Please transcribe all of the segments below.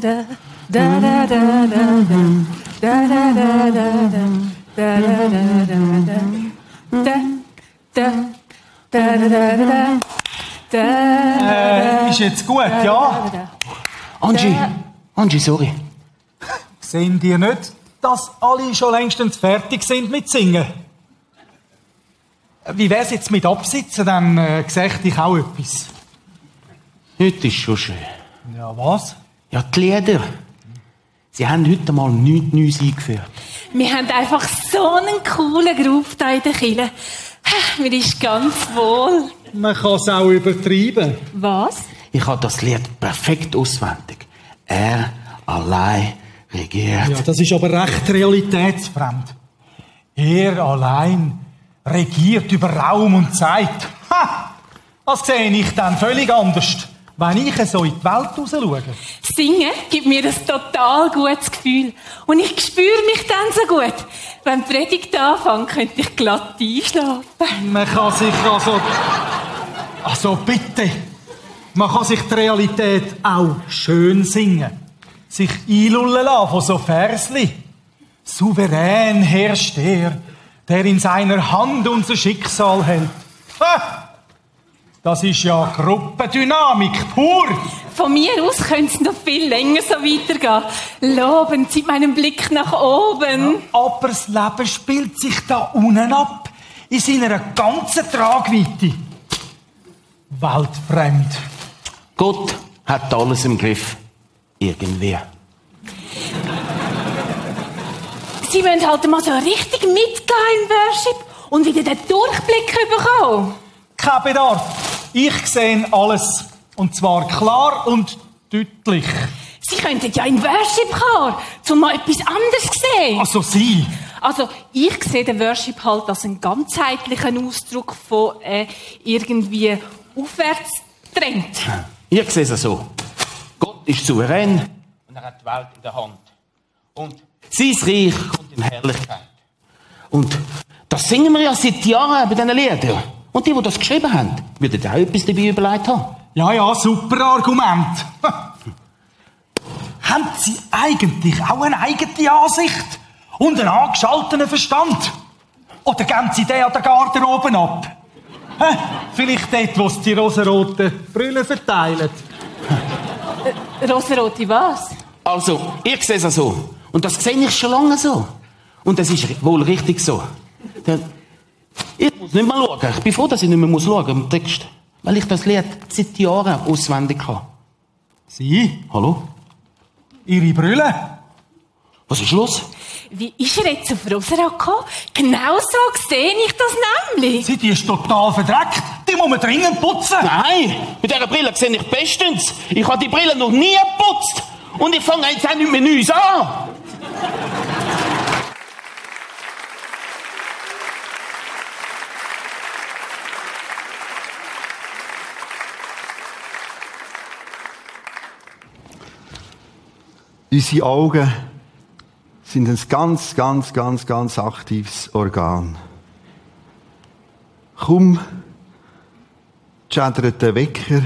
da da da da da da da da da da da da da da da Äh, ist jetzt gut, ja? Angie, Angie, sorry. Sehen die nicht, dass alle schon längstens fertig sind mit Singen? Wie wär's jetzt mit Absitzen, dann äh, sehe ich auch etwas. Heute ist schon schön. Ja, was? Ja, die Lieder. Sie haben heute mal nichts Neues eingeführt. Wir haben einfach so einen coolen Groove da in der Kille. Mir ist ganz wohl. Man kann es auch übertreiben. Was? Ich habe das Lied perfekt auswendig. Er allein regiert. Ja, das ist aber recht realitätsfremd. Er allein regiert über Raum und Zeit. Ha! Das sehe ich dann völlig anders, wenn ich so in die Welt raus schaue. Singen gibt mir ein total gutes Gefühl. Und ich spüre mich dann so gut. Wenn die Predigt anfängt, könnte ich glatt einschlafen. Man kann sich also... Also bitte. Man kann sich die Realität auch schön singen. Sich einlullen lassen von so Versli. Souverän herrscht er, der in seiner Hand unser Schicksal hält. Ha! Das ist ja Gruppendynamik pur. Von mir aus könnte es noch viel länger so weitergehen. Lobend sieht meinen Blick nach oben. Aber das Leben spielt sich da unten ab. In seiner ganzen Tragweite. Weltfremd. Gott hat alles im Griff. Irgendwie. Sie wollen halt mal so richtig mitgehen im Worship und wieder den Durchblick bekommen. Kein Bedarf. Ich sehe alles. Und zwar klar und deutlich. Sie könnten ja in Worship kommen, um mal etwas anderes zu sehen. Also Sie. Also, ich sehe den Worship halt als einen ganzheitlichen Ausdruck von äh, irgendwie Aufwärtstrend. Ich sehe es so. Gott ist souverän und er hat die Welt in der Hand. Und sein Reich kommt in Herrlichkeit. Und das singen wir ja seit Jahren bei diesen Liedern. Und die, die das geschrieben haben, würden auch etwas dabei überlegt haben. Ja, ja, super Argument. haben Sie eigentlich auch eine eigene Ansicht und einen angeschalteten Verstand? Oder geben Sie den an der Garderobe ab? Hä? Vielleicht dort, wo Sie die rosaroten Brüllen verteilen. Rosarote was? Also, ich sehe es so. Und das sehe ich schon lange so. Und das ist wohl richtig so. Ich muss nicht mehr schauen. Ich bin froh, dass ich nicht mehr muss schauen im Text. Weil ich das Lied seit Jahren auswendig habe. Sie? Hallo? Ihre Brüllen? Was ist los? Wie ist er jetzt auf Rosarote gekommen? Genau so sehe ich das nämlich. Sie, die ist total verdreckt. Die muss man dringend putzen. Nein, mit dieser Brille sehe ich bestens. Ich habe die Brille noch nie geputzt. Und ich fange jetzt auch nicht mehr Neues an. Unsere Augen sind ein ganz, ganz, ganz, ganz aktives Organ. Kaum schädert der Wecker,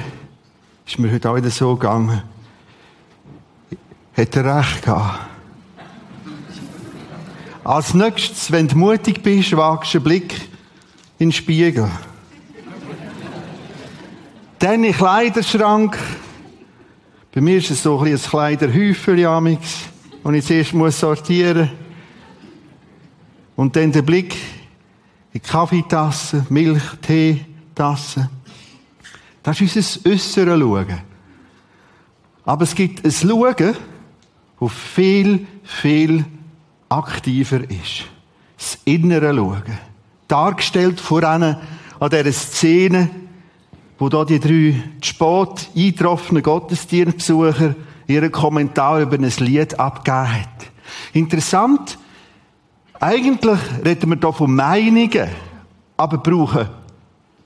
ist mir heute auch wieder so gegangen, hat er recht gehabt. Als nächstes, wenn du mutig bist, wagst du einen Blick in den Spiegel. Dann in den Kleiderschrank, bei mir ist es so ein, ein Kleiderhäufchen, amix, und ich zuerst muss sortieren. Und dann der Blick in die Kaffeetasse, Milch, Teetasse. Das ist unser äußeres Schauen. Aber es gibt ein Schauen, das viel, viel aktiver ist. Das innere Schauen. Dargestellt vor an dieser Szene, wo da die drei spät eingetroffenen Gottesdienstbesucher ihren Kommentar über ein Lied abgegeben hat. Interessant, eigentlich reden wir hier von Meinungen, aber brauchen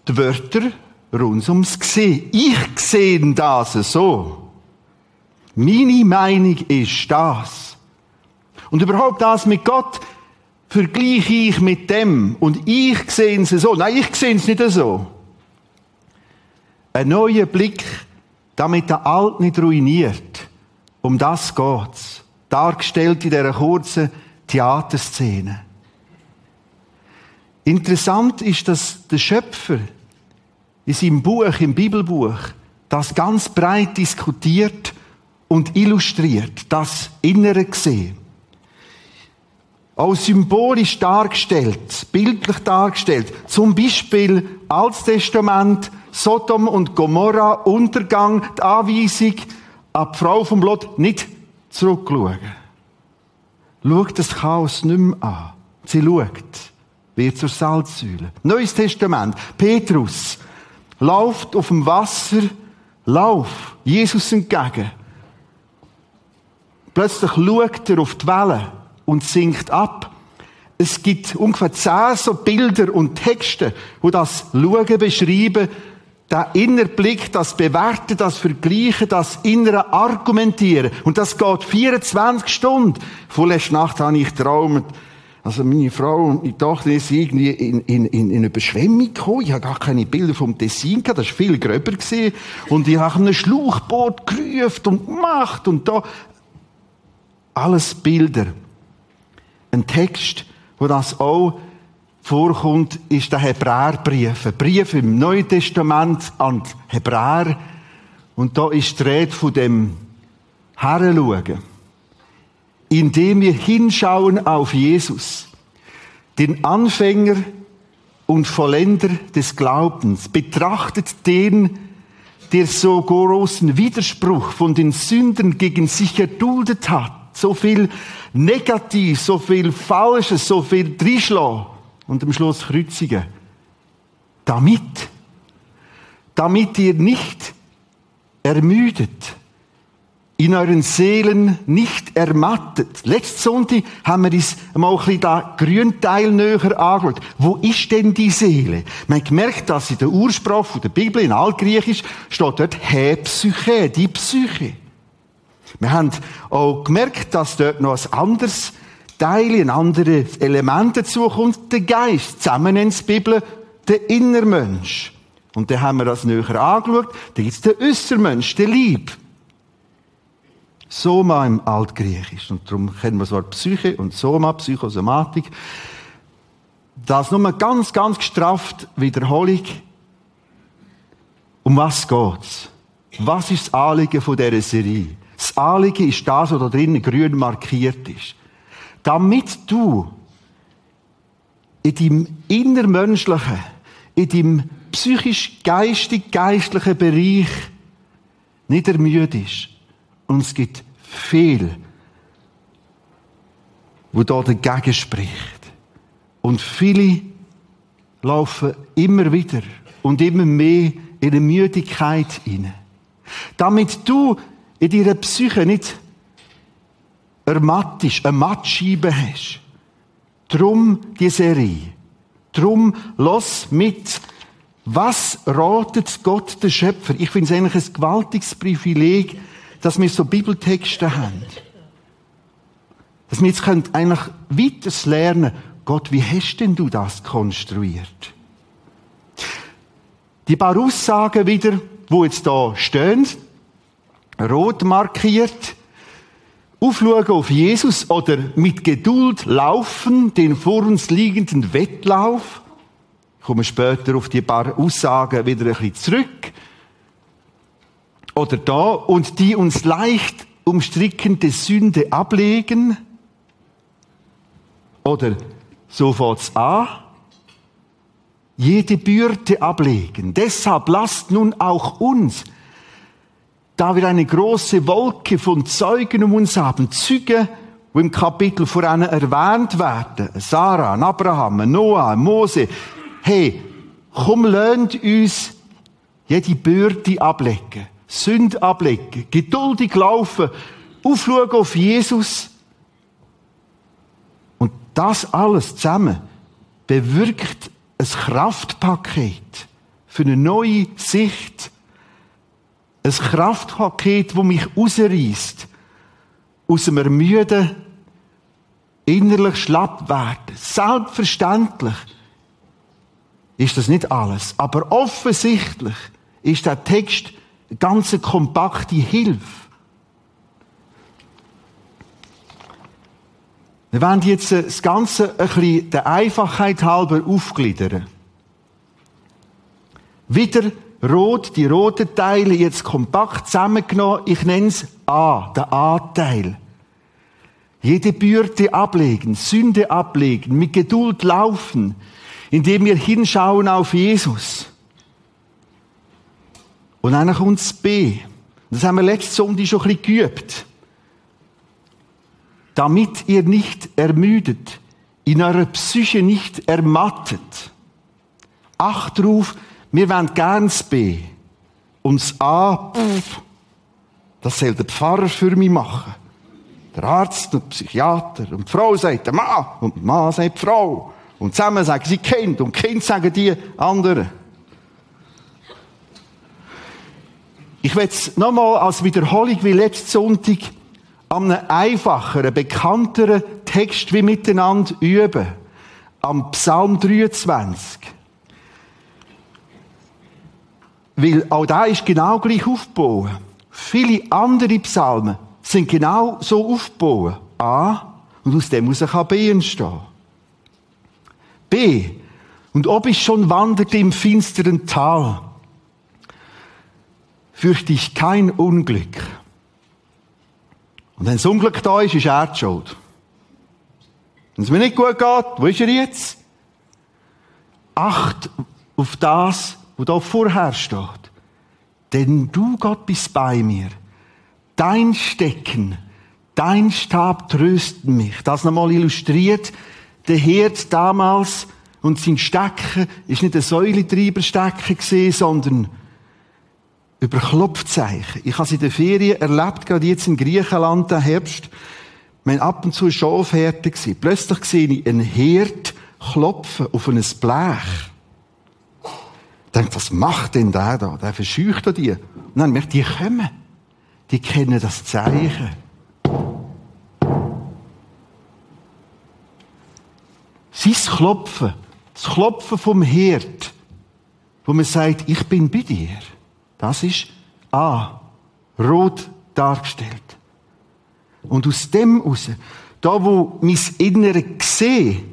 die Wörter rund ums Gesehen. Ich sehe das so. Meine Meinung ist das. Und überhaupt das mit Gott vergleiche ich mit dem. Und ich sehe es so. Nein, ich sehe es nicht so. Ein neuer Blick, damit der Alt nicht ruiniert. Um das geht's. Dargestellt in dieser kurzen Theaterszene. Interessant ist, dass der Schöpfer in seinem Buch, im Bibelbuch, das ganz breit diskutiert und illustriert, das Innere gesehen. Auch symbolisch dargestellt, bildlich dargestellt. Zum Beispiel Altes Testament, Sodom und Gomorra, Untergang, die Anweisung, an die Frau vom Lot nicht zurückschauen. Schaut das Chaos nicht mehr an. Sie schaut, wird zur Salzsäule. Neues Testament, Petrus, läuft auf dem Wasser, lauf Jesus entgegen. Plötzlich schaut er auf die Wellen und sinkt ab. Es gibt ungefähr zehn so Bilder und Texte, wo das Schauen beschreiben, der innere Blick, das Bewerten, das Vergleichen, das innere Argumentieren. Und das geht 24 Stunden. Vorletzte Nacht habe ich geträumt, also meine Frau und meine Tochter ist irgendwie in, in, in, in eine Überschwemmung gekommen. Ich habe gar keine Bilder vom Tessin gehabt, das war viel gröber gewesen. Und ich habe ein Schlauchboot gerufen und gemacht und da. Alles Bilder. Ein Text, wo das auch vorkommt, ist der Hebräerbrief. Ein Brief im Neuen Testament an die Hebräer. Und da ist die Rede von dem Herrenschauen indem wir hinschauen auf Jesus, den Anfänger und Vollender des Glaubens. Betrachtet den, der so großen Widerspruch von den Sündern gegen sich erduldet hat. So viel Negativ, so viel Falsches, so viel Drischlau und am Schluss Kreuzigen. Damit, damit ihr nicht ermüdet, in euren Seelen nicht ermattet. Letzten Sonntag haben wir uns mal ein bisschen da Grünteil näher angeschaut. Wo ist denn die Seele? Man hat gemerkt, dass in der Ursprache der Bibel in Altgriechisch steht dort He Psyche, die Psyche. Wir haben auch gemerkt, dass dort noch ein anderes Teil, ein anderes Element dazukommt, der Geist. Zusammen in der Bibel der Innermensch. Und dann haben wir das näher angeschaut. Da gibt es den Äußermensch, der Lieb. Soma im Altgriechisch. Und darum kennen wir das Wort Psyche und Soma, Psychosomatik. Das nur ganz, ganz gestrafft Wiederholung. Um was geht's? Was ist das Anliegen dieser Serie? Das Anliegen ist das, was da drinnen grün markiert ist. Damit du in deinem innermenschlichen, in deinem psychisch-geistig-geistlichen Bereich nicht ermüdest, und es gibt viel, wo da dagegen spricht. Und viele laufen immer wieder und immer mehr in eine Müdigkeit hinein. Damit du in deiner Psyche nicht ermattisch, eine Mattscheibe hast. Drum die Serie. Drum los mit, was ratet Gott der Schöpfer? Ich finde es eigentlich ein gewaltiges Privileg, dass wir so Bibeltexte haben. Dass wir jetzt eigentlich weiter lernen, Gott, wie hast denn du das konstruiert? Die paar Aussagen wieder, wo jetzt da stehen, rot markiert, aufschauen auf Jesus oder mit Geduld laufen, den vor uns liegenden Wettlauf. Ich komme später auf die paar Aussagen wieder ein bisschen zurück oder da und die uns leicht umstrickende Sünde ablegen. Oder so fährt's an. Jede Bürde ablegen. Deshalb lasst nun auch uns, da wir eine große Wolke von Zeugen um uns haben, Züge, wo im Kapitel voran erwähnt werden, Sarah, Abraham, Noah, Mose, hey, komm, lernt uns jede Bürde ablegen. Sünde ablegen, geduldig laufen, aufschauen auf Jesus. Und das alles zusammen bewirkt ein Kraftpaket für eine neue Sicht. Ein Kraftpaket, das mich rausreißt aus einem Ermüden, innerlich schlapp werden. Selbstverständlich ist das nicht alles. Aber offensichtlich ist der Text eine ganz kompakte Hilfe. Wir wollen jetzt äh, das Ganze ein bisschen der Einfachheit halber aufgliedern. Wieder rot, die roten Teile jetzt kompakt zusammengenommen. Ich nenne es A, der A-Teil. Jede Bürde ablegen, Sünde ablegen, mit Geduld laufen, indem wir hinschauen auf Jesus. Und dann kommt das B. Das haben wir letzte Sonntag schon ein bisschen geübt damit ihr nicht ermüdet, in eurer Psyche nicht ermattet. Acht drauf, wir wollen gern das B. Und das A, pff, das soll der Pfarrer für mich machen. Der Arzt und der Psychiater. Und die Frau sagt der Mann. Und der Mann sagt die Frau. Und zusammen sagen sie Kind. Und Kind sagen die anderen. Ich will es nochmal als Wiederholung wie letzten Sonntag an einem einfacheren, bekannteren Text wie miteinander üben. Am Psalm 23. Weil auch da ist genau gleich aufgebaut. Viele andere Psalmen sind genau so aufgebaut. A. Und aus dem muss ein B entstehen. B. Und ob ich schon wanderte im finsteren Tal, fürchte ich kein Unglück. Und wenn das Unglück da ist, ist er die Schuld. Wenn es mir nicht gut geht, wo ist er jetzt? Acht auf das, was da vorher steht. Denn du, Gott, bist bei mir. Dein Stecken, dein Stab trösten mich. Das nochmal illustriert. Der Herd damals und sein Stecken ist nicht ein Säuletreiberstecken gesehen, sondern über Klopfzeichen. Ich habe es in der Ferien erlebt, gerade jetzt in Griechenland, im Herbst. Wir ab und zu Schafhärte gewesen. Plötzlich sehe ich einen Herd klopfen auf ein Blech. Ich denke, was macht denn der da? Der verscheucht die. Und dann merkt die kommen. Die kennen das Zeichen. Sein Klopfen, das Klopfen vom Herd, wo man sagt, ich bin bei dir. Das ist A. Rot dargestellt. Und aus dem raus, da wo mein Innere sehe, die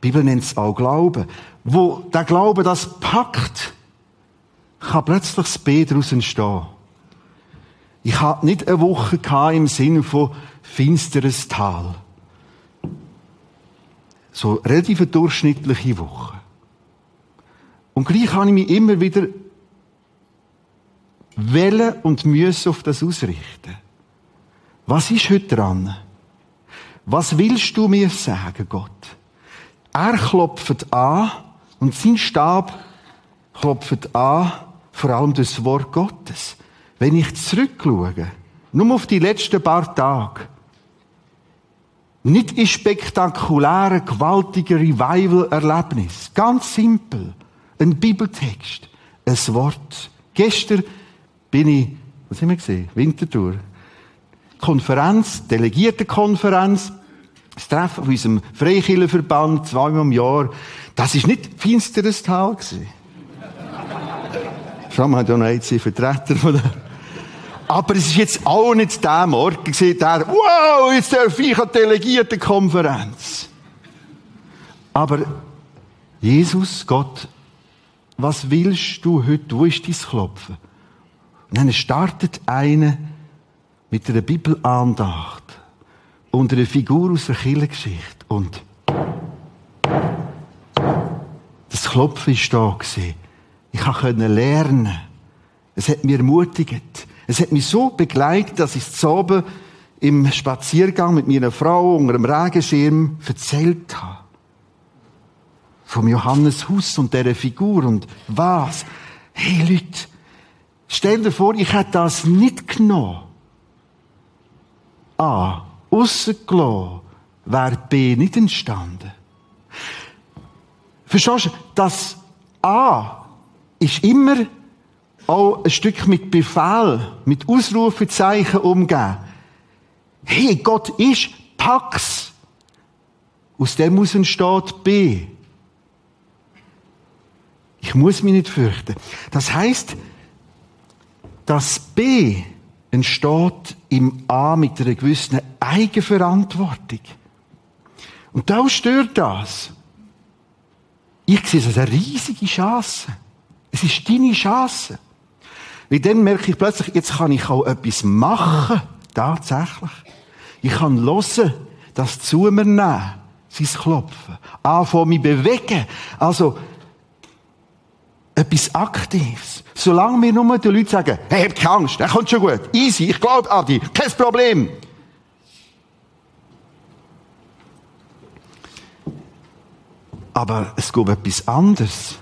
Bibel nennt es auch Glauben, wo der Glaube das packt, kann plötzlich das B daraus entstehen. Ich hatte nicht eine Woche im Sinne von finsteres Tal. So relativ eine durchschnittliche Woche. Und gleich habe ich mich immer wieder wollen und müssen auf das ausrichten. Was ist heute dran? Was willst du mir sagen, Gott? Er klopft an und sein Stab klopft an, vor allem das Wort Gottes. Wenn ich zurückschaue, nur auf die letzten paar Tage, nicht in spektakulären, gewaltigen Revival-Erlebnis. Ganz simpel. Ein Bibeltext. Ein Wort. Gestern bin ich, was haben wir gesehen? Winterthur. Konferenz, Delegiertenkonferenz, das Treffen von unserem Freikirchenverband zweimal im Jahr. Das ist nicht finsteres Tal gewesen. Allem hat ja noch einen Vertreter von der aber es ist jetzt auch nicht der Morgen gesehen, der, wow, jetzt darf ich an Delegiertenkonferenz. Aber Jesus, Gott, was willst du heute? Wo ist dein Klopfen? Und dann startet einer mit einer Bibelandacht und einer Figur aus der Kirchengeschichte. Und das Klopfen ist da gewesen. Ich konnte lernen. Es hat mich ermutigt. Es hat mich so begleitet, dass ich es oben im Spaziergang mit meiner Frau unter einem Regenschirm erzählt habe. Vom Johannes Hus und dieser Figur und was. Hey Leute, Stell dir vor, ich hätte das nicht genommen. A. Rausgelassen, wäre B nicht entstanden. Verstehst du? Das A ist immer auch ein Stück mit Befehl, mit Ausrufezeichen umgehen. Hey, Gott ist, pack's. Aus dem muss entsteht B. Ich muss mich nicht fürchten. Das heißt, das B entsteht im A mit einer gewissen Eigenverantwortung. Und da stört das. Ich sehe es als eine riesige Chance. Es ist deine Chance. Weil dann merke ich plötzlich, jetzt kann ich auch etwas machen. Tatsächlich. Ich kann hören, das zu mir nehmen, sein Klopfen. Anfangen, mich bewegen. Also, etwas Aktives. Solange mir nur die Leute sagen, hey, hab keine Angst, er kommt schon gut. Easy, ich glaube an dich. Kein Problem. Aber es gibt etwas anderes.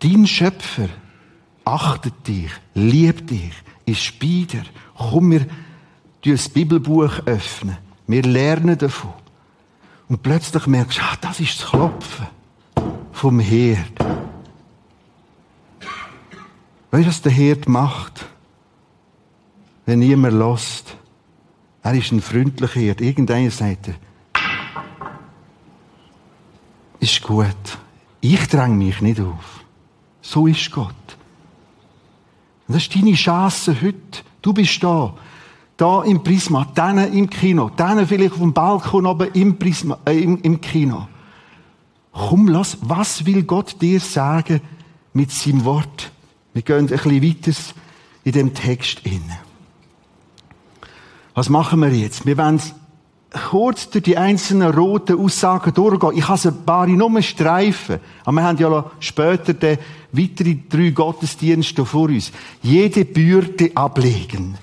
Dein Schöpfer achtet dich, liebt dich, ist bei dir. Komm, wir das Bibelbuch öffnen. Wir lernen davon. Und plötzlich merkst du, ah, das ist das Klopfen vom Herd. Weißt du, was der Herd macht? Wenn niemand lässt. Er ist ein freundlicher Herd. Irgendeiner sagt er, ist gut. Ich dränge mich nicht auf. So ist Gott. Und das ist deine Chance heute. Du bist da. Da im Prisma, dann im Kino, dann vielleicht auf dem Balkon oben im Prisma, äh, im, im Kino. Komm, lass, was will Gott dir sagen mit seinem Wort? Wir gehen ein bisschen weiter in dem Text in. Was machen wir jetzt? Wir wollen kurz durch die einzelnen roten Aussagen durchgehen. Ich habe ein paar nur streifen. Aber wir haben ja später den weiteren drei Gottesdienste vor uns. Jede Bürde ablegen.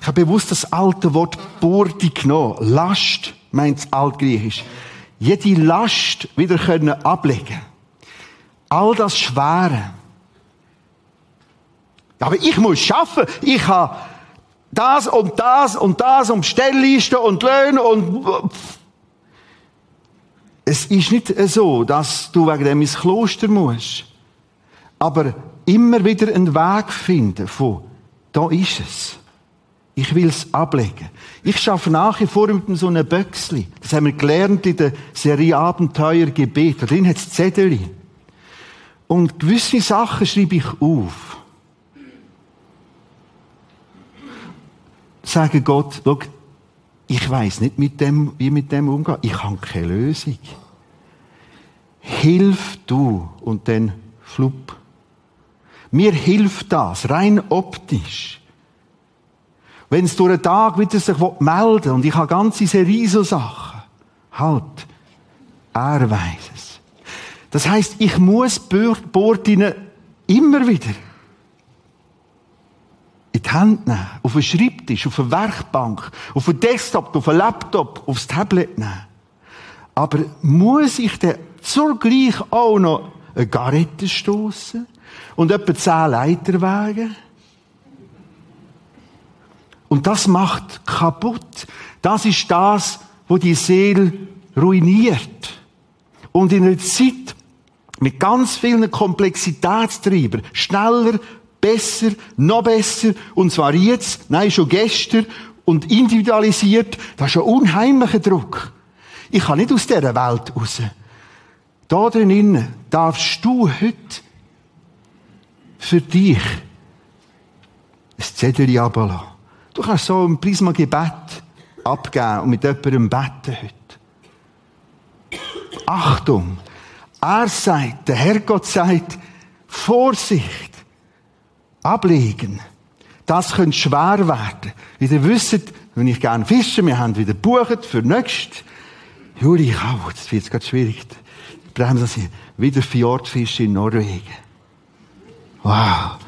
Ich habe bewusst das alte Wort Bürde genommen. Last meint es altgriechisch. Jede Last wieder können ablegen. All das Schwere. Aber ich muss schaffen. Ich habe das und das und das und Stelllisten und Löhne und es ist nicht so, dass du wegen dem ins Kloster musst. Aber immer wieder einen Weg finden von, da ist es. Ich will es ablegen. Ich schaffe nach wie vor mit so einem Böcksli. Das haben wir gelernt in der Serie Abenteuer Gebet. Da drin hat es Zettel. Und gewisse Sachen schreibe ich auf. Sage Gott, schau, ich weiß nicht mit dem, wie mit dem umgehen. Ich habe keine Lösung. Hilf du und dann flupp. Mir hilft das, rein optisch. Wenn es durch den Tag wieder sich melden und ich habe ganze Serie so Sachen. Halt. Er weiß es. Das heißt, ich muss Bordinen immer wieder die Hand nehmen, auf den Schreibtisch, auf eine Werkbank, auf einen Desktop, auf einen Laptop, aufs Tablet nehmen. Aber muss ich dann zugleich auch noch eine Garette stoßen und etwa zehn Leiterwege? Und das macht kaputt. Das ist das, wo die Seele ruiniert. Und in einer Zeit mit ganz vielen Komplexitätstreibern, schneller, besser, noch besser, und zwar jetzt, nein, schon gestern, und individualisiert, das ist ein unheimlicher Druck. Ich kann nicht aus dieser Welt raus. Da drinnen darfst du heute für dich ein Zettel ablassen. Du kannst so ein Prisma Gebet abgeben und mit jemandem beten heute. Achtung! Er sagt, der Herrgott sagt, Vorsicht! Ablegen. Das könnte schwer werden. Wie ihr wisst, wenn ich gerne fische, wir haben wieder gebucht für nächst. Juli, oh, das wird jetzt schwierig. Bremsen hier. Wieder Fjordfisch in Norwegen. Wow.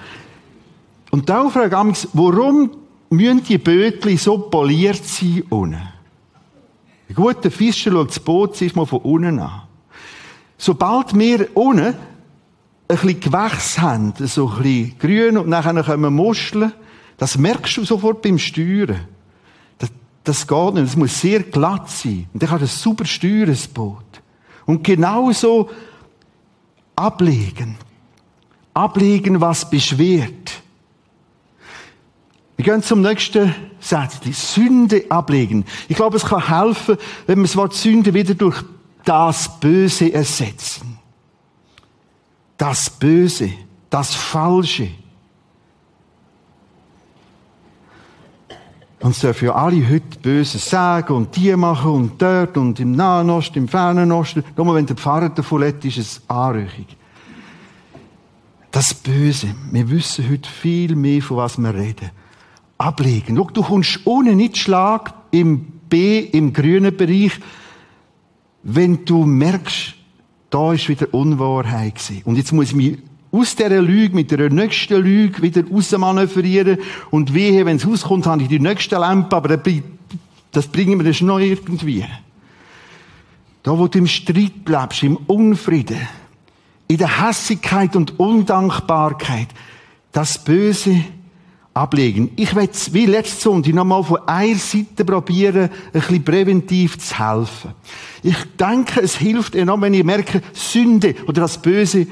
Und da frage ich warum müssen die Bötli so poliert sein unten? Ein guter Fischer schaut das Boot sich mal von unten an. Sobald wir unten ein bisschen Gewächs haben, so ein bisschen grün und nachher kommen Muscheln, das merkst du sofort beim Steuern. Das, das geht nicht. Es muss sehr glatt sein. Und dann kann das super steuern, das Boot. Und genauso ablegen. Ablegen, was beschwert. Wir gehen zum nächsten Satz. Die Sünde ablegen. Ich glaube, es kann helfen, wenn wir das Wort Sünde wieder durch das Böse ersetzen das Böse, das Falsche. Und dürfen ja alle heute Böses sagen und die machen und dort und im Nahen Osten, im Fernen Osten. Nur wenn der Pfarrer davon lebt, ist es Anrüchung. Das Böse. Wir wissen heute viel mehr, von was wir reden. Ablegen. Schau, du kommst ohne nicht Schlag im B, im grünen Bereich, wenn du merkst, da ist wieder Unwahrheit gewesen. Und jetzt muss ich mich aus dieser Lüge mit der nächsten Lüge wieder rausmanövrieren und wehe, wenn es rauskommt, habe ich die nächste Lampe, aber das bringen wir das noch irgendwie. Da, wo du im Streit bleibst, im Unfrieden, in der Hassigkeit und Undankbarkeit, das Böse ablegen. Ich werde wie letzte Sonntag nochmal von einer Seite probieren, ein bisschen präventiv zu helfen. Ich denke, es hilft enorm, wenn ich merke, Sünde oder das Böse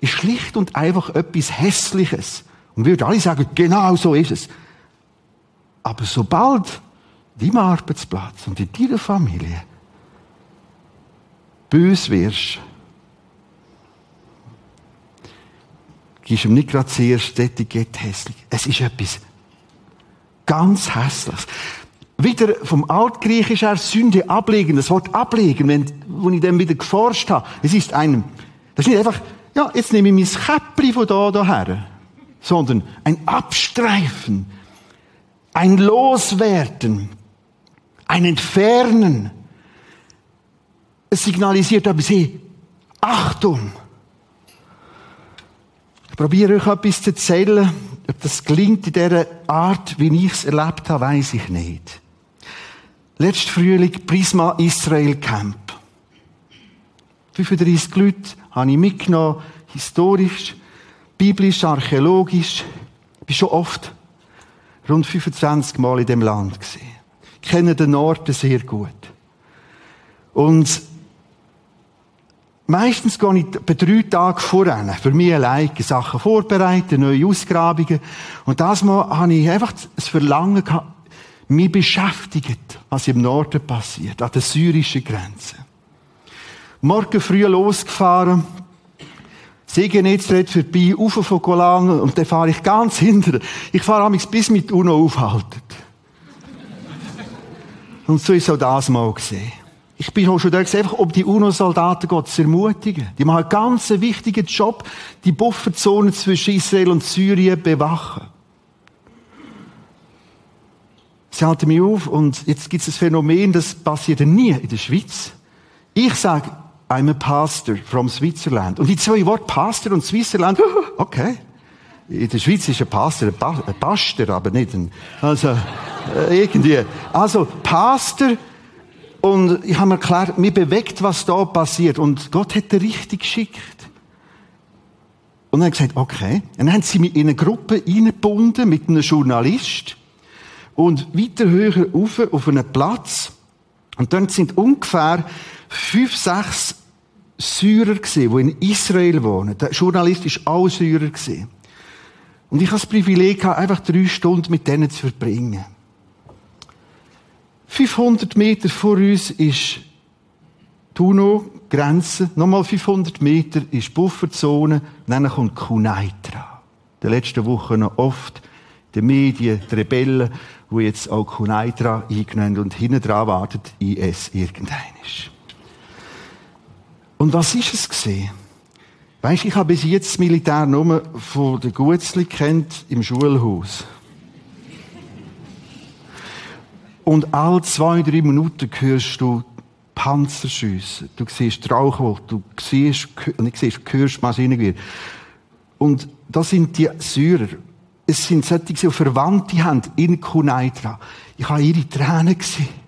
ist schlicht und einfach etwas Hässliches. Und wir würden alle sagen, genau so ist es. Aber sobald deinem Arbeitsplatz und in deiner Familie bös wirst, gibst ihm nicht gerade zuerst das Etikett hässlich. Es ist etwas ganz Hässliches. Wieder vom Altgriechisch her Sünde ablegen, das Wort ablegen, wenn, wo ich dann wieder geforscht habe. Es ist ein, das ist nicht einfach ja, jetzt nehme ich mein Käppli von da, da her. Sondern ein Abstreifen, ein Loswerden, ein Entfernen. Es signalisiert aber sie, Achtung! Ich probiere euch etwas zu erzählen. Ob das gelingt in dieser Art, wie ich es erlebt habe, weiß ich nicht. Letztes Frühling Prisma Israel Camp. 35 Leute habe ich mitgenommen, historisch, biblisch, archäologisch. Ich bin schon oft rund 25 Mal in dem Land gesehen. Ich kenne den Norden sehr gut. Und meistens gehe ich bei drei Tagen voran, für mich allein Sachen vorbereiten, neue Ausgrabungen. Und das Mal habe ich einfach das Verlangen gehabt, mich beschäftigt, was im Norden passiert, an der syrischen Grenze. Morgen früh losgefahren, Segenezret vorbei, rauf von Golan, und dann fahre ich ganz hinter. Ich fahre amigs bis mit UNO aufhalten. Und so ist auch das mal gesehen. Ich bin schon da einfach, ob die UNO-Soldaten Gott zu ermutigen. Die machen einen ganz wichtigen Job, die Bufferzone zwischen Israel und Syrien bewachen. Sie halten mich auf und jetzt gibt es ein Phänomen, das passiert nie in der Schweiz. Ich sage, I'm a pastor from Switzerland. Und die zwei Worte Pastor und Switzerland, okay. In der Schweiz ist ein Pastor ein, Pastor, aber nicht ein, also, äh, irgendwie. Also, Pastor, und ich habe mir erklärt, mir bewegt, was da passiert. Und Gott hat den richtig geschickt. Und dann hat gesagt, okay. Und dann haben sie mich in eine Gruppe eingebunden mit einem Journalist. Und weiter höher auf, auf einen Platz. Und dann sind ungefähr fünf, sechs Syrer gesehen, die in Israel wohnen. Der Journalist ist auch Syrer gesehen. Und ich habe das Privileg einfach drei Stunden mit denen zu verbringen. 500 Meter vor uns ist Tuno, Grenze. Nochmal 500 Meter ist Bufferzone. dann kommt Kunaitra. In den letzten Wochen noch oft die Medien, die Rebellen, die jetzt auch Kunaitra eingenommen und hinten dran wartet IS irgendeinisch. Und was ist es gesehen? Weißt, ich habe bis jetzt das Militär nur von der Gutzli kennt im Schulhaus. Und alle zwei, drei Minuten hörst du Panzerschüsse. Du siehst Rauchwolken, du siehst, nicht siehst, hörst Maschinengewehr. Und das sind die Syrer. Es sind solche, die Verwandte haben in Kunaitra. Ich habe ihre Tränen gesehen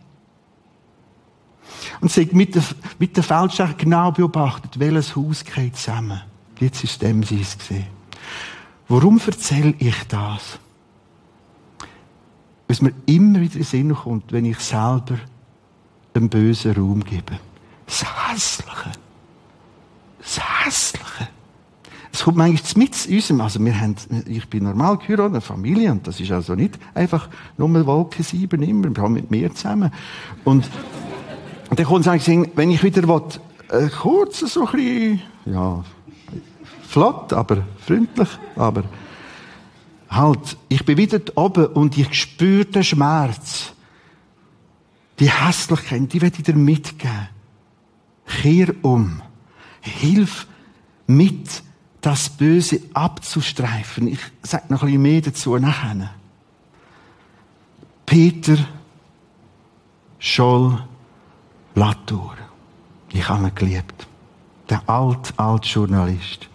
und sie mit der, mit der Feldstärke genau beobachtet, welches Haus geht zusammen. Jetzt ist dem sie es gesehen. Warum erzähle ich das? Es mir immer wieder in den Sinn kommt, wenn ich selber dem bösen Raum gebe. Das Hässliche. Das Hässliche. Es kommt manchmal mit unserem, also wir haben, ich bin normal geheiratet, eine Familie, und das ist also nicht einfach nur Wolke sieben immer, wir haben mit mir zusammen. Und, und dann kommt es eigentlich, wenn ich wieder will, äh, kurz so ein bisschen, ja, flott, aber freundlich, aber halt, ich bin wieder oben und ich spüre den Schmerz. Die Hässlichkeit, die werde ich dir mitgeben. Kehr um. Hilf mit, das Böse abzustreifen. Ich sage noch ein bisschen mehr dazu nachher. Peter Scholl Latour. Ich habe ihn geliebt. Der alt, alt Journalist.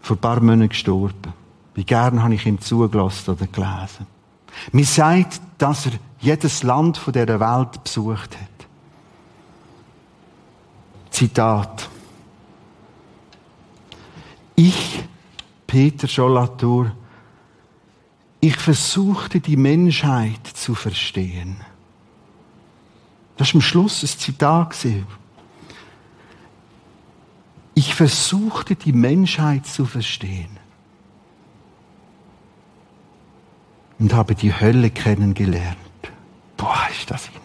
Vor ein paar Monaten gestorben. Wie gern habe ich ihm zugelassen oder gelesen. Mir sagt, dass er jedes Land von dieser Welt besucht hat. Zitat. Ich, Peter Schollatour, ich versuchte die Menschheit zu verstehen. Das ist am Schluss ein Zitat. Ich versuchte die Menschheit zu verstehen. Und habe die Hölle kennengelernt. Boah, ist das ihnen.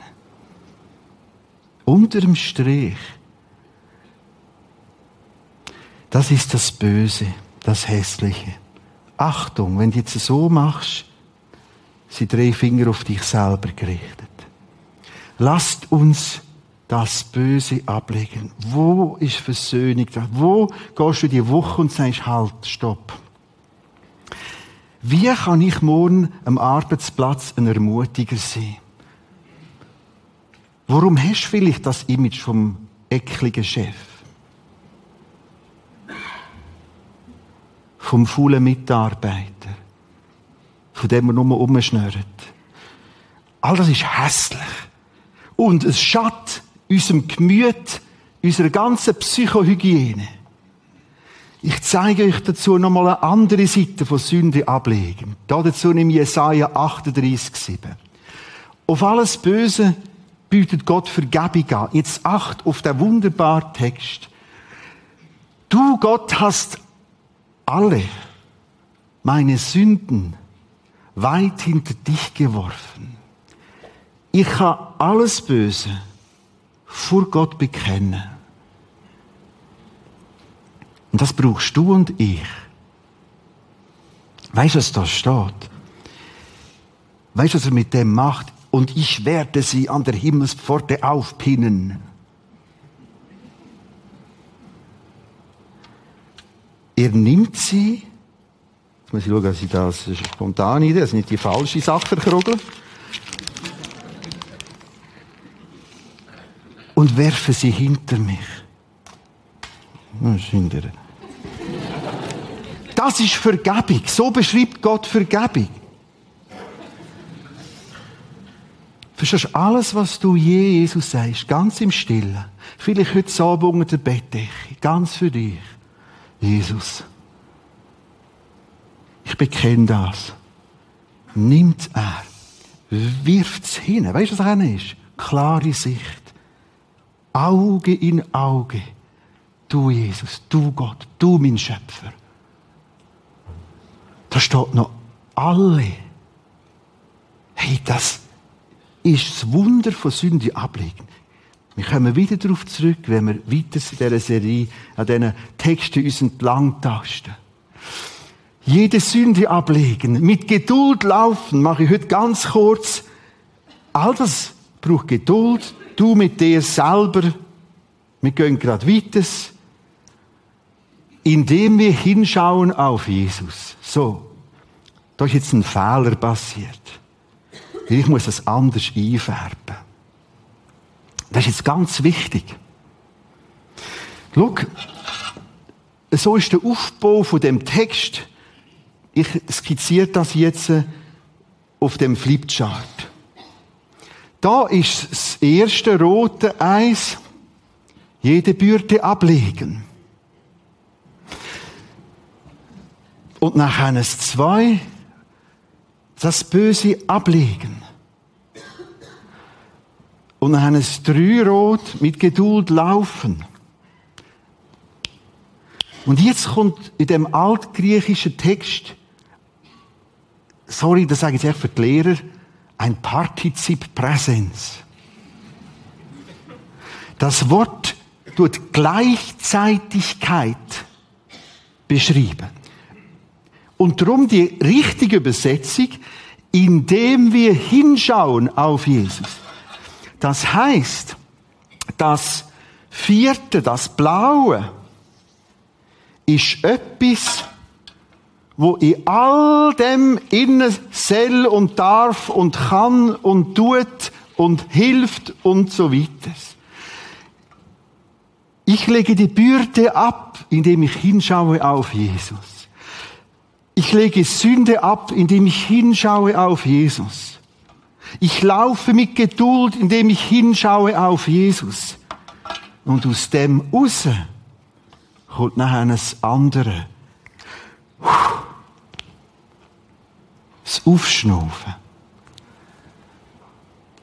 Unter dem Strich. Das ist das Böse, das Hässliche. Achtung, wenn du jetzt so machst, sind drei Finger auf dich selber gerichtet. Lasst uns das Böse ablegen. Wo ist Versöhnung da? Wo gehst du die Woche und sagst, halt, stopp. Wie kann ich morgen am Arbeitsplatz ein Ermutiger sein? Warum hast du vielleicht das Image vom ekligen Chef? Vom faulen Mitarbeiter? Von dem man nur umschnürt? All das ist hässlich. Und es schadet unserem Gemüt, unserer ganzen Psychohygiene. Ich zeige euch dazu nochmal eine andere Seite von Sünde ablegen. Da dazu im Jesaja 38,7. Auf alles Böse bietet Gott Vergebung an. Jetzt acht auf den wunderbaren Text. Du, Gott, hast alle meine Sünden weit hinter dich geworfen. Ich kann alles Böse vor Gott bekennen. Und das brauchst du und ich. Weißt du, was da steht? Weißt du, was er mit dem macht? Und ich werde sie an der Himmelspforte aufpinnen. Er nimmt sie, jetzt muss ich schauen, dass ich das spontan idee, das ist nicht die falsche Sache verkrogeln. Und werfe sie hinter mich. Das ist hinter. Das ist Vergebung. So beschreibt Gott Vergebung. Verstehst du, alles, was du je Jesus sagst, ganz im Stillen, vielleicht heute Abend unter der Bettdecke, ganz für dich. Jesus, ich bekenne das. Nimmt er, wirft es hin. Weißt du, was er ist? Klare Sicht. Auge in Auge. Du, Jesus, du Gott, du mein Schöpfer. Da steht noch alle. Hey, das ist das Wunder von Sünde ablegen. Wir kommen wieder darauf zurück, wenn wir weiter in dieser Serie an diesen Texten uns entlang tasten. Jede Sünde ablegen, mit Geduld laufen, mache ich heute ganz kurz. All das braucht Geduld. Du mit dir selber. Wir gehen gerade weiter. Indem wir hinschauen auf Jesus. So. Da ist jetzt ein Fehler passiert. Ich muss das anders einfärben. Das ist jetzt ganz wichtig. Schau, so ist der Aufbau von dem Text. Ich skizziere das jetzt auf dem Flipchart. Da ist das erste rote Eis. Jede Bürde ablegen. Und nachher das zwei, das Böse ablegen. Und dann haben es drei Rot mit Geduld laufen. Und jetzt kommt in dem altgriechischen Text, sorry, das sage ich jetzt für die Lehrer, ein Partizip Präsens. Das Wort tut Gleichzeitigkeit beschrieben. Und darum die richtige Übersetzung, indem wir hinschauen auf Jesus. Das heißt, das vierte, das blaue, ist etwas, wo in all dem innen soll und darf und kann und tut und hilft und so weiter. Ich lege die Bürde ab, indem ich hinschaue auf Jesus. Ich lege Sünde ab, indem ich hinschaue auf Jesus. Ich laufe mit Geduld, indem ich hinschaue auf Jesus. Und aus dem raus kommt nachher das andere. Das Aufschnaufen.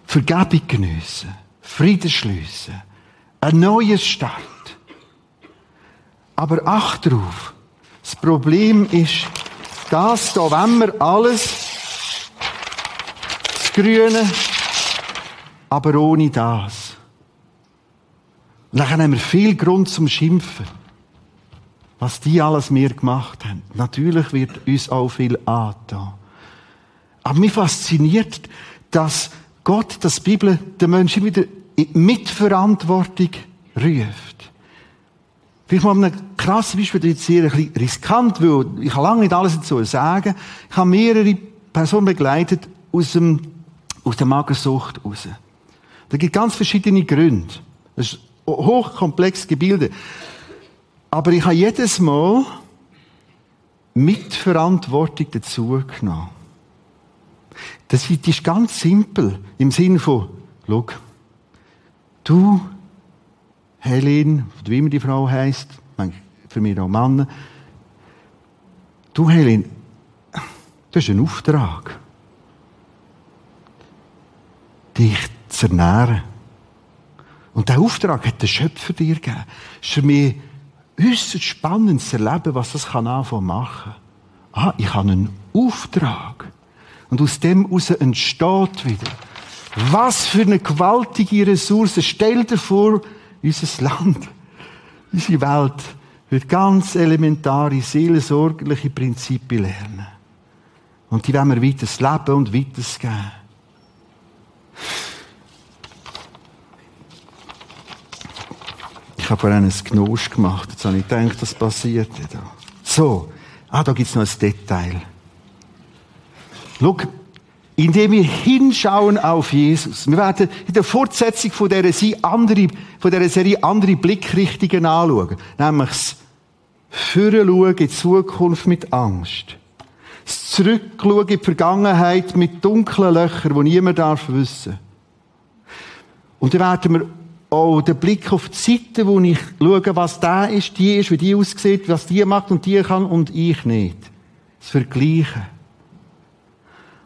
Vergebung geniessen. Frieden schliessen. Ein neues Start. Aber acht drauf. Das Problem ist, das da, wenn wir alles, das Grüne, aber ohne das. Und dann haben wir viel Grund zum Schimpfen. Was die alles mir gemacht haben. Natürlich wird uns auch viel angetan. Aber mich fasziniert, dass Gott, das Bibel, den Menschen wieder in Mitverantwortung ruft. Vielleicht mal ein krasses Beispiel, das ist sehr ein bisschen riskant, weil ich kann lange nicht alles dazu sagen. Ich habe mehrere Personen begleitet aus, dem, aus der Magersucht raus. Da gibt ganz verschiedene Gründe. Das ist hochkomplexes Gebilde. Aber ich habe jedes Mal Mitverantwortung dazu genommen. Das ist ganz simpel. Im Sinne von, schau, du, Helen, wie immer die Frau heißt, für mich auch Mann, du, Helen, das ist ein Auftrag, dich zu ernähren. Und der Auftrag hat der Schöpfer dir gegeben. Es ist für mich äußerst spannend zu erleben, was das kann anfangen machen. Ah, ich habe einen Auftrag. Und aus dem heraus entsteht wieder. Was für eine gewaltige Ressource. Stell dir vor, unser Land, unsere Welt wird ganz elementare, seelensorgliche Prinzipien lernen. Und die werden wir weiter leben und weitergeben. Ich habe vorhin ein Gnosch gemacht. Jetzt habe ich gedacht, das passiert da. So. Ah, da gibt's noch ein Detail. Schau, indem wir hinschauen auf Jesus. Wir werden in der Fortsetzung von dieser Serie andere, von dieser Serie andere Blickrichtungen anschauen. Nämlich das Führen in Zukunft mit Angst. Das Zurückschauen in die Vergangenheit mit dunklen Löchern, die niemand darf wissen. Und dann werden wir auch den Blick auf die Seite, wo ich schaue, was da ist, die ist, wie die aussieht, was die macht und die kann und ich nicht. Das Vergleichen.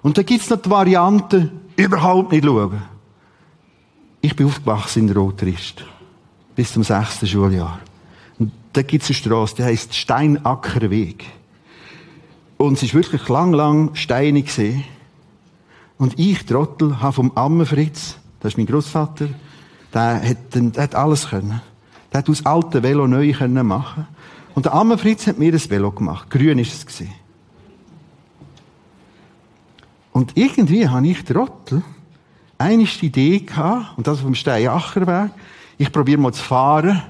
Und da gibt's noch die Variante, überhaupt nicht schauen. Ich bin aufgewachsen in Rotrist. Bis zum sechsten Schuljahr. Und da gibt's eine Straße, die heisst Steinackerweg. Und es ist wirklich lang, lang steinig gesehen. Und ich, Trottel, habe vom Ammenfritz, das ist mein Großvater, der hat, der hat alles können. Der hat aus alten Velo neu können machen. Und der Ammenfritz hat mir ein Velo gemacht. Grün ist es gewesen. Und irgendwie habe ich Trottel eine Idee gehabt, und das vom Steinacherweg. Ich probiere mal zu fahren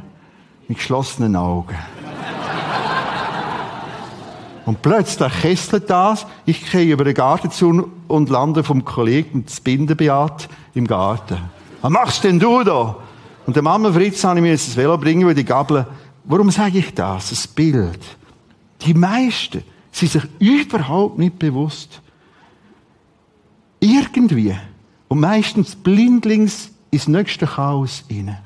mit geschlossenen Augen. und plötzlich kesselt das. Ich gehe über den Gartenzaun und lande vom Kollegen das Bindenbeat im Garten. Was machst denn du da? Und der Mama Fritz habe ich mir jetzt das Velo bringen, weil die Gabel, warum sage ich das? Das Bild. Die meisten sind sich überhaupt nicht bewusst, irgendwie. Und meistens blindlings ins nächste Chaos hinein.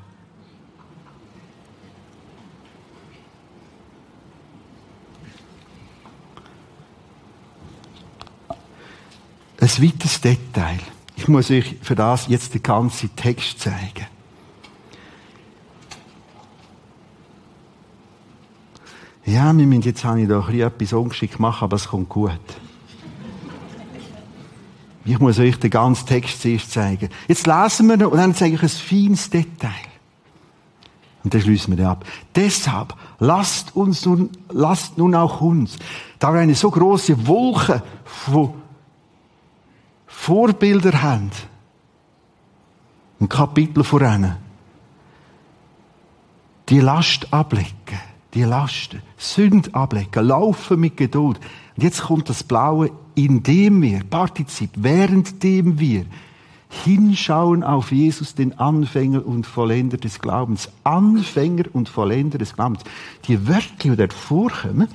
Ein weiteres Detail. Ich muss euch für das jetzt den ganzen Text zeigen. Ja, wir müssen jetzt habe ich da etwas ungeschickt machen, aber es kommt gut. Ich muss euch den ganzen Text zuerst zeigen. Jetzt lesen wir und dann zeige ich ein feines Detail. Und dann schließen wir den ab. Deshalb lasst uns nun, lasst nun auch uns, da wir eine so große Wolke von Vorbilder haben, ein Kapitel voran, die Last ablegen, die Lasten, Sünd ablegen, laufen mit Geduld. Und jetzt kommt das Blaue, indem wir, Partizip, währenddem wir hinschauen auf Jesus, den Anfänger und Vollender des Glaubens. Anfänger und Vollender des Glaubens. Die Wörter, die dort vorkommen,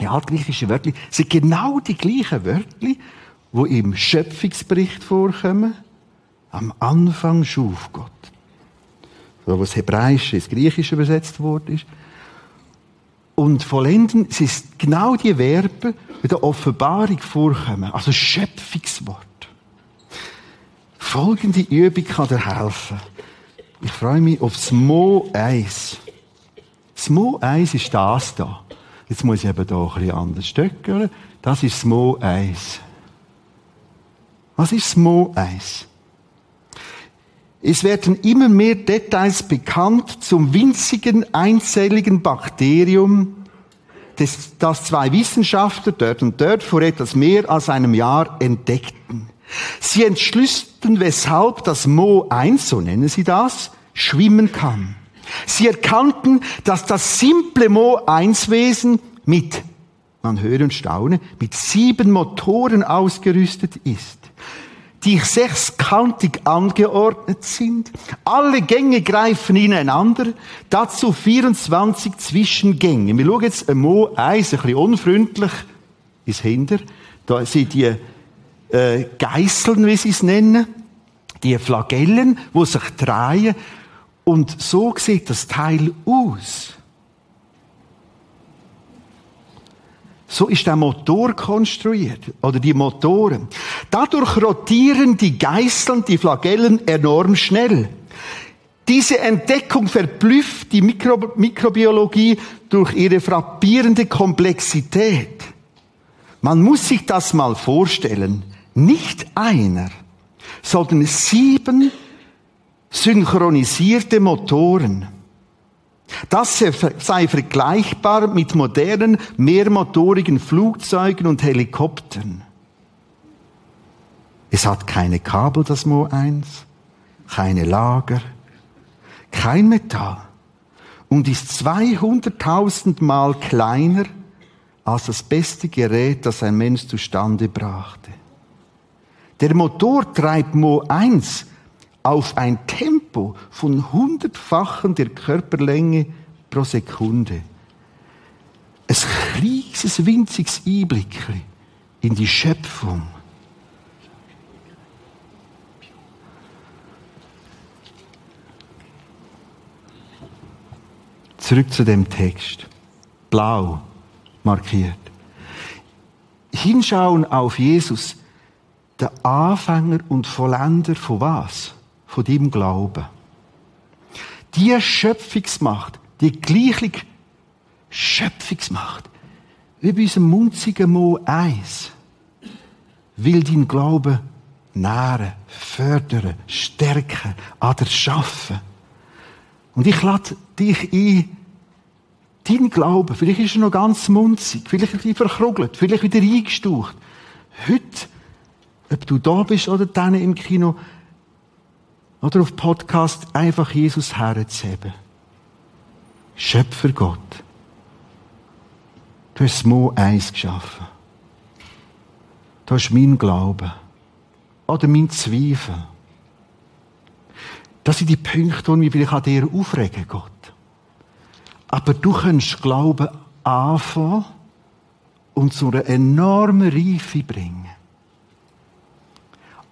die altgriechischen Wörter, sind genau die gleichen Wörter, wo im Schöpfungsbericht vorkommen. Am Anfang schuf Gott. So, was Hebräisch ins Griechische übersetzt worden ist. Und vollenden, es ist genau die Verben, die der Offenbarung vorkommen. Also Schöpfungswort. Folgende Übung kann dir helfen. Ich freue mich auf das Mo 1. Das Mo 1 ist das da. Jetzt muss ich eben hier ein bisschen anders stöckern. Das ist das Mo 1. Was ist das Mo 1? Es werden immer mehr Details bekannt zum winzigen einzelligen Bakterium, das, das zwei Wissenschaftler dort und dort vor etwas mehr als einem Jahr entdeckten. Sie entschlüsselten, weshalb das Mo 1, so nennen sie das, schwimmen kann. Sie erkannten, dass das simple Mo 1 Wesen mit, man höre und staune, mit sieben Motoren ausgerüstet ist, die sechskantig angeordnet sind. Alle Gänge greifen ineinander, dazu 24 Zwischengänge. Wir schauen jetzt ein Mo 1 ein bisschen unfreundlich ins Hinter. Da sind die äh, Geißeln, wie sie es nennen, die Flagellen, wo sich drehen. Und so sieht das Teil aus. So ist der Motor konstruiert, oder die Motoren. Dadurch rotieren die Geißeln, die Flagellen enorm schnell. Diese Entdeckung verblüfft die Mikro Mikrobiologie durch ihre frappierende Komplexität. Man muss sich das mal vorstellen nicht einer, sondern sieben synchronisierte Motoren. Das sei vergleichbar mit modernen, mehrmotorigen Flugzeugen und Helikoptern. Es hat keine Kabel, das Mo 1, keine Lager, kein Metall und ist 200.000 Mal kleiner als das beste Gerät, das ein Mensch zustande brachte. Der Motor treibt Mo 1 auf ein Tempo von hundertfachen der Körperlänge pro Sekunde. Ein kleines, winziges Einblick in die Schöpfung. Zurück zu dem Text. Blau markiert. Hinschauen auf Jesus der Anfänger und Vollender von was? Von deinem Glauben. Die Schöpfungsmacht, die gleiche Schöpfungsmacht, wie bei unserem munzigen Mo 1, will dein Glauben nähren, fördern, stärken, an der schaffen. Und ich lade dich ein, dein Glauben, vielleicht ist er noch ganz munzig, vielleicht ein bisschen verkrugelt, vielleicht wieder eingestaucht. Heute ob du da bist oder dann im Kino oder auf Podcast, einfach Jesus herzuheben. Schöpfer Gott. Du hast Mo eins geschaffen. Du hast mein Glauben. Oder mein Zweifel. Das sind die Punkte, die mich an dir aufregen, Gott. Aber du kannst Glauben anfangen und zu einer enormen Reife bringen.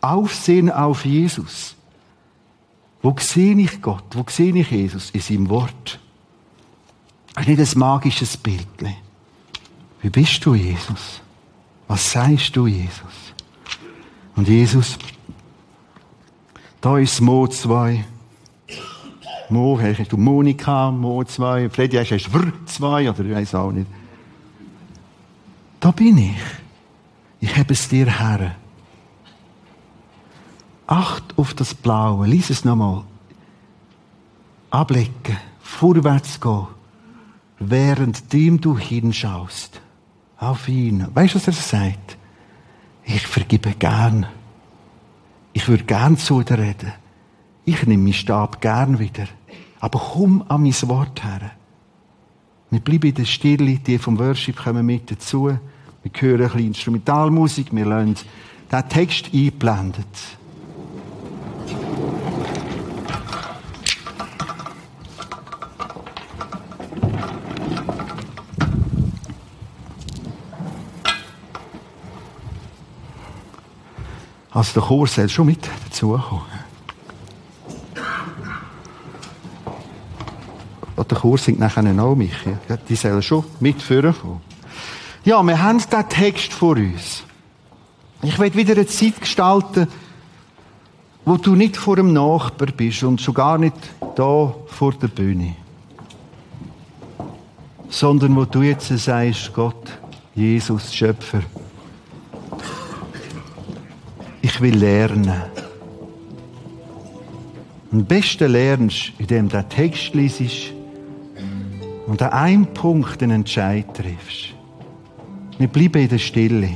Aufsehen auf Jesus. Wo sehe ich Gott? Wo sehe ich Jesus? In seinem Wort. Das ist nicht ein magisches Bild. Wie bist du, Jesus? Was sagst du, Jesus? Und Jesus, da ist Mo 2. Mo, hast du Monika, Mo 2. Freddy, hast du Wr 2 oder ich weiß auch nicht. Da bin ich. Ich habe es dir her. Acht auf das Blaue. Lies es nochmal. Ablecken. vorwärts gehen, während dem du hinschaust. Auf ihn. Weißt du, was er sagt? Ich vergebe gern. Ich würde gern zu dir reden. Ich nehme meinen Stab gern wieder. Aber komm an mein Wort her. Wir bleiben in der Stille, die vom Worship kommen mit dazu. Wir hören ein bisschen Instrumentalmusik, wir lassen den Text eingeblendet. Also der Chor soll schon mit dazukommen. Und der Chor singt nachher auch mich. Ja, die sollen schon mit vorkommen. Ja, wir haben diesen Text vor uns. Ich will wieder eine Zeit gestalten, wo du nicht vor dem Nachbar bist und schon gar nicht da vor der Bühne. Sondern wo du jetzt sagst, Gott, Jesus, Schöpfer, ich will lernen. Am besten lernst, du, indem du den Text liest und an einem Punkt einen Entscheid triffst. Wir bleiben in der Stille.